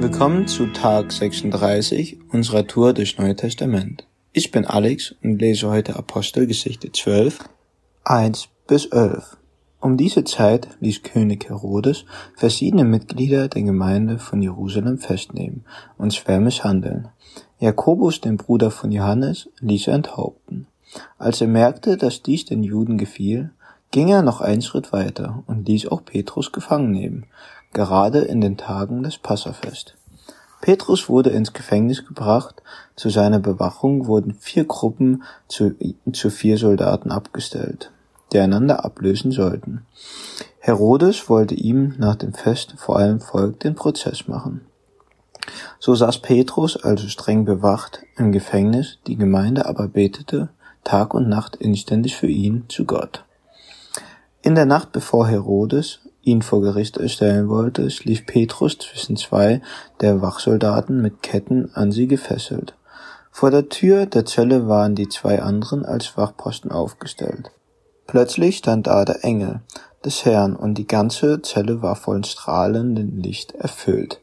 Willkommen zu Tag 36 unserer Tour durch Neue Testament. Ich bin Alex und lese heute Apostelgeschichte 12, 1 bis 11. Um diese Zeit ließ König Herodes verschiedene Mitglieder der Gemeinde von Jerusalem festnehmen und schwer misshandeln. Jakobus, den Bruder von Johannes, ließ er enthaupten. Als er merkte, dass dies den Juden gefiel, ging er noch einen Schritt weiter und ließ auch Petrus gefangen nehmen, gerade in den Tagen des Passafest. Petrus wurde ins Gefängnis gebracht, zu seiner Bewachung wurden vier Gruppen zu, zu vier Soldaten abgestellt, die einander ablösen sollten. Herodes wollte ihm nach dem Fest vor allem Volk den Prozess machen. So saß Petrus also streng bewacht im Gefängnis, die Gemeinde aber betete Tag und Nacht inständig für ihn zu Gott. In der Nacht bevor Herodes ihn vor Gericht stellen wollte, schlief Petrus zwischen zwei der Wachsoldaten mit Ketten an sie gefesselt. Vor der Tür der Zelle waren die zwei anderen als Wachposten aufgestellt. Plötzlich stand da der Engel des Herrn und die ganze Zelle war voll strahlendem Licht erfüllt.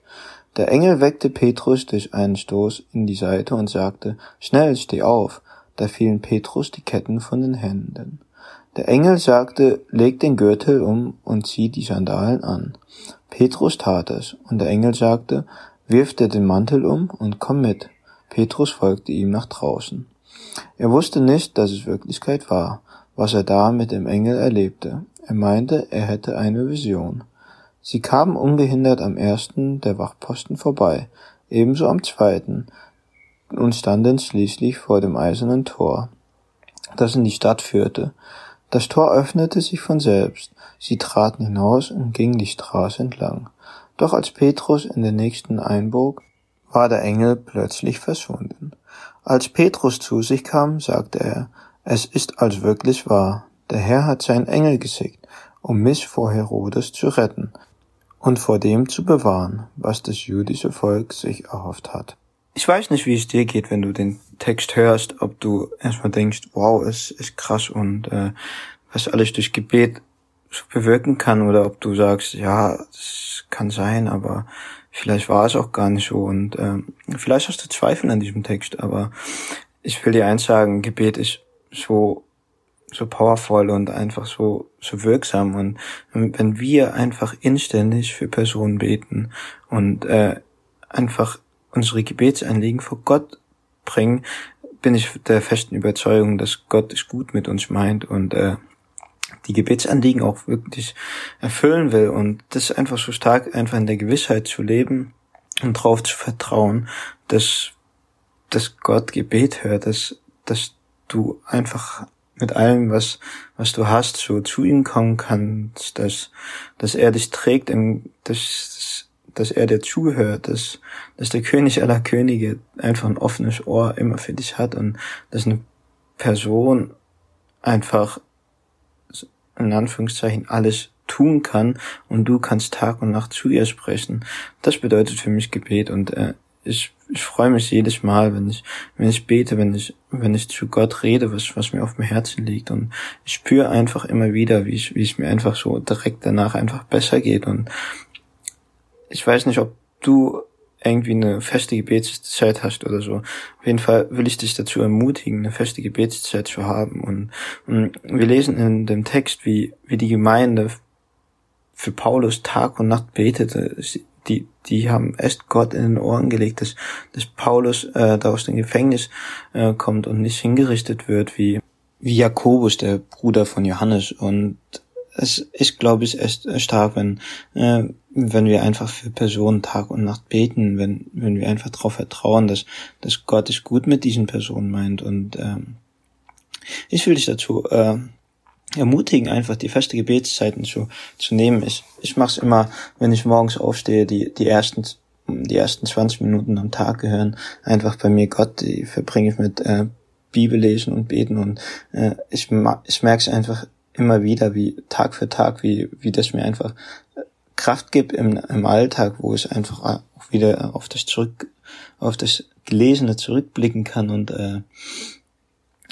Der Engel weckte Petrus durch einen Stoß in die Seite und sagte, Schnell, steh auf. Da fielen Petrus die Ketten von den Händen. Der Engel sagte, leg den Gürtel um und zieh die Sandalen an. Petrus tat es, und der Engel sagte, wirf dir den Mantel um und komm mit. Petrus folgte ihm nach draußen. Er wusste nicht, dass es Wirklichkeit war, was er da mit dem Engel erlebte. Er meinte, er hätte eine Vision. Sie kamen ungehindert am ersten der Wachposten vorbei, ebenso am zweiten, und standen schließlich vor dem eisernen Tor, das in die Stadt führte. Das Tor öffnete sich von selbst, sie traten hinaus und gingen die Straße entlang. Doch als Petrus in den nächsten einbog, war der Engel plötzlich verschwunden. Als Petrus zu sich kam, sagte er, es ist als wirklich wahr, der Herr hat seinen Engel geschickt, um mich vor Herodes zu retten und vor dem zu bewahren, was das jüdische Volk sich erhofft hat. Ich weiß nicht, wie es dir geht, wenn du den Text hörst, ob du erstmal denkst, wow, es ist krass und äh, was alles durch Gebet bewirken kann, oder ob du sagst, ja, es kann sein, aber vielleicht war es auch gar nicht so und äh, vielleicht hast du Zweifel an diesem Text, aber ich will dir eins sagen, Gebet ist so so powerful und einfach so so wirksam und wenn wir einfach inständig für Personen beten und äh, einfach unsere Gebetsanliegen vor Gott bringen, bin ich der festen Überzeugung, dass Gott es gut mit uns meint und äh, die Gebetsanliegen auch wirklich erfüllen will. Und das ist einfach so stark, einfach in der Gewissheit zu leben und darauf zu vertrauen, dass, dass Gott Gebet hört, dass, dass du einfach mit allem, was, was du hast, so zu ihm kommen kannst, dass, dass er dich trägt, dass, dass er dir zuhört, dass, dass der König aller Könige einfach ein offenes Ohr immer für dich hat und dass eine Person einfach in Anführungszeichen alles tun kann und du kannst Tag und Nacht zu ihr sprechen. Das bedeutet für mich Gebet und äh, ich, ich freue mich jedes Mal, wenn ich, wenn ich bete, wenn ich, wenn ich zu Gott rede, was, was mir auf dem Herzen liegt. Und ich spüre einfach immer wieder, wie ich, wie es mir einfach so direkt danach einfach besser geht. Und ich weiß nicht, ob du irgendwie eine feste Gebetszeit hast oder so. Auf jeden Fall will ich dich dazu ermutigen, eine feste Gebetszeit zu haben. Und, und wir lesen in dem Text, wie, wie die Gemeinde für Paulus Tag und Nacht betete. Die, die haben echt Gott in den Ohren gelegt, dass, dass Paulus äh, da aus dem Gefängnis äh, kommt und nicht hingerichtet wird wie, wie Jakobus, der Bruder von Johannes. Und es ist, glaube ich, echt stark, wenn, äh, wenn wir einfach für Personen Tag und Nacht beten, wenn, wenn wir einfach darauf vertrauen, dass, dass Gott es gut mit diesen Personen meint. Und ähm, ich will dich dazu äh, ermutigen, einfach die feste Gebetszeiten zu, zu nehmen. Ich, ich mache es immer, wenn ich morgens aufstehe, die, die ersten die ersten 20 Minuten am Tag gehören einfach bei mir Gott, die verbringe ich mit äh, Bibellesen und Beten und äh, ich, ich merke es einfach immer wieder, wie Tag für Tag, wie, wie das mir einfach Kraft gibt im, im Alltag, wo ich einfach auch wieder auf das zurück, auf das Gelesene zurückblicken kann und äh,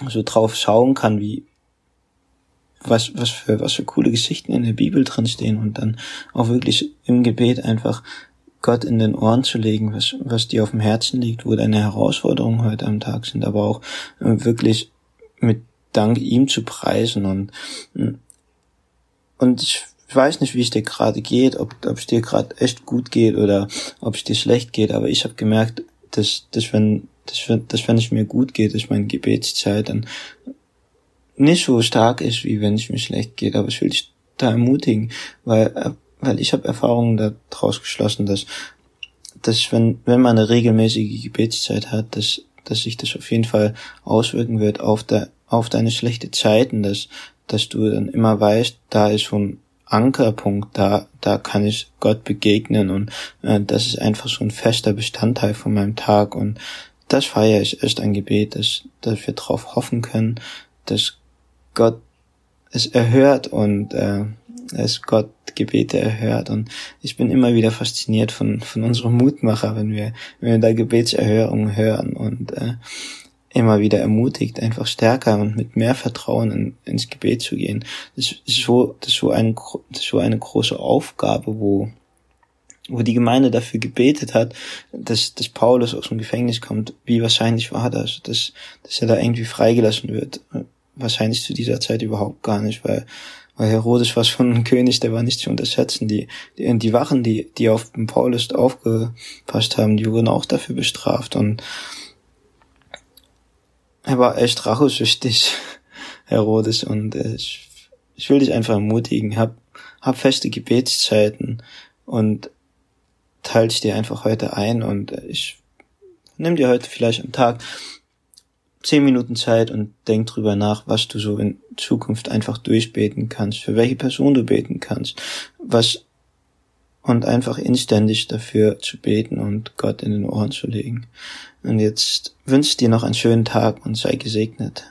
so drauf schauen kann, wie was, was für, was für coole Geschichten in der Bibel drin stehen und dann auch wirklich im Gebet einfach Gott in den Ohren zu legen, was, was dir auf dem Herzen liegt, wo deine Herausforderungen heute am Tag sind, aber auch äh, wirklich mit Dank ihm zu preisen und, und ich weiß nicht, wie es dir gerade geht, ob, ob es dir gerade echt gut geht oder ob es dir schlecht geht, aber ich habe gemerkt, dass, dass wenn, dass, dass wenn es mir gut geht, ist meine Gebetszeit dann nicht so stark ist, wie wenn es mir schlecht geht, aber ich will dich da ermutigen, weil, weil ich habe Erfahrungen daraus geschlossen, dass, dass wenn, wenn man eine regelmäßige Gebetszeit hat, dass, dass sich das auf jeden Fall auswirken wird auf, der, auf deine schlechte Zeiten, dass, dass du dann immer weißt, da ist ein Ankerpunkt, da, da kann ich Gott begegnen und äh, das ist einfach so ein fester Bestandteil von meinem Tag und das feiere ich echt ein Gebet, dass, dass wir darauf hoffen können, dass Gott es erhört und äh, es Gott Gebete erhört und ich bin immer wieder fasziniert von von unserem Mutmacher, wenn wir wenn wir da Gebetserhörungen hören und äh, immer wieder ermutigt, einfach stärker und mit mehr Vertrauen in, ins Gebet zu gehen. Das ist so das ist so ein das ist so eine große Aufgabe, wo wo die Gemeinde dafür gebetet hat, dass, dass Paulus aus dem Gefängnis kommt. Wie wahrscheinlich war das, dass, dass er da irgendwie freigelassen wird? wahrscheinlich zu dieser Zeit überhaupt gar nicht, weil, weil Herodes war schon ein König, der war nicht zu unterschätzen. Die, die, die Wachen, die, die auf Paulus aufgepasst haben, die wurden auch dafür bestraft und er war echt rachesüchtig, Herodes, und ich, ich will dich einfach ermutigen, hab, hab feste Gebetszeiten und teile dir einfach heute ein und ich nimm dir heute vielleicht am Tag zehn Minuten Zeit und denk drüber nach, was du so in Zukunft einfach durchbeten kannst, für welche Person du beten kannst, was und einfach inständig dafür zu beten und Gott in den Ohren zu legen. Und jetzt wünsche dir noch einen schönen Tag und sei gesegnet.